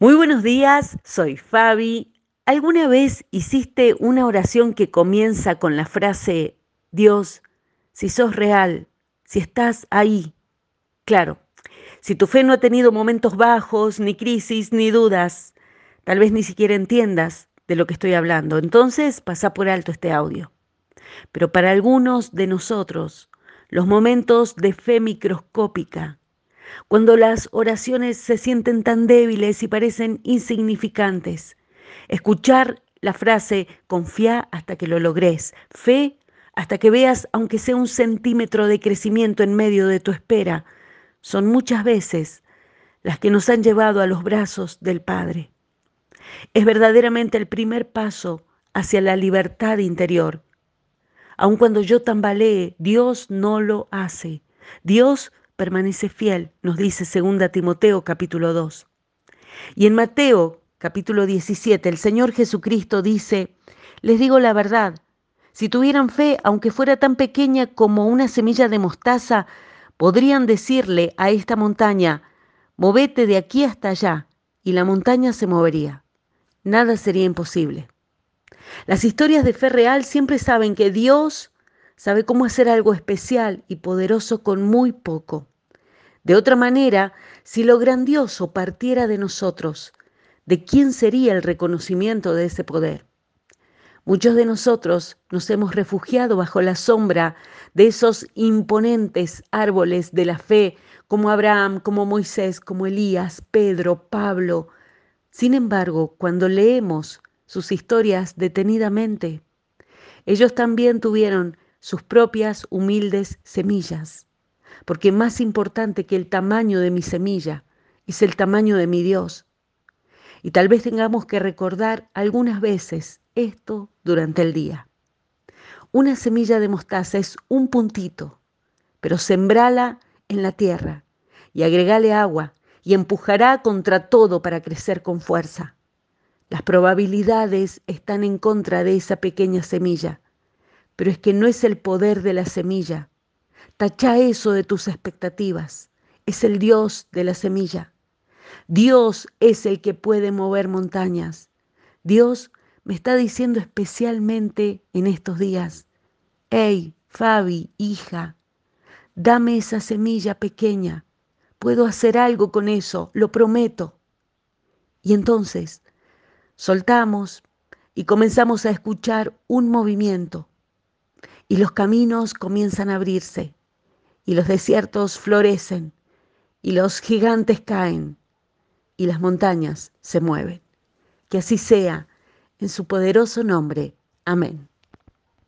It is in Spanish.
Muy buenos días, soy Fabi. ¿Alguna vez hiciste una oración que comienza con la frase, Dios, si sos real, si estás ahí? Claro, si tu fe no ha tenido momentos bajos, ni crisis, ni dudas, tal vez ni siquiera entiendas de lo que estoy hablando. Entonces pasa por alto este audio. Pero para algunos de nosotros, los momentos de fe microscópica, cuando las oraciones se sienten tan débiles y parecen insignificantes. Escuchar la frase confía hasta que lo logres, fe hasta que veas aunque sea un centímetro de crecimiento en medio de tu espera, son muchas veces las que nos han llevado a los brazos del Padre. Es verdaderamente el primer paso hacia la libertad interior. Aun cuando yo tambalee, Dios no lo hace. Dios permanece fiel, nos dice 2 Timoteo capítulo 2. Y en Mateo capítulo 17 el Señor Jesucristo dice, les digo la verdad, si tuvieran fe, aunque fuera tan pequeña como una semilla de mostaza, podrían decirle a esta montaña, movete de aquí hasta allá, y la montaña se movería. Nada sería imposible. Las historias de fe real siempre saben que Dios sabe cómo hacer algo especial y poderoso con muy poco. De otra manera, si lo grandioso partiera de nosotros, ¿de quién sería el reconocimiento de ese poder? Muchos de nosotros nos hemos refugiado bajo la sombra de esos imponentes árboles de la fe, como Abraham, como Moisés, como Elías, Pedro, Pablo. Sin embargo, cuando leemos sus historias detenidamente, ellos también tuvieron sus propias humildes semillas, porque más importante que el tamaño de mi semilla es el tamaño de mi Dios. Y tal vez tengamos que recordar algunas veces esto durante el día. Una semilla de mostaza es un puntito, pero sembrala en la tierra y agregale agua y empujará contra todo para crecer con fuerza. Las probabilidades están en contra de esa pequeña semilla, pero es que no es el poder de la semilla. Tacha eso de tus expectativas. Es el Dios de la semilla. Dios es el que puede mover montañas. Dios me está diciendo especialmente en estos días, hey, Fabi, hija, dame esa semilla pequeña. Puedo hacer algo con eso, lo prometo. Y entonces soltamos y comenzamos a escuchar un movimiento y los caminos comienzan a abrirse, y los desiertos florecen, y los gigantes caen, y las montañas se mueven. Que así sea, en su poderoso nombre. Amén.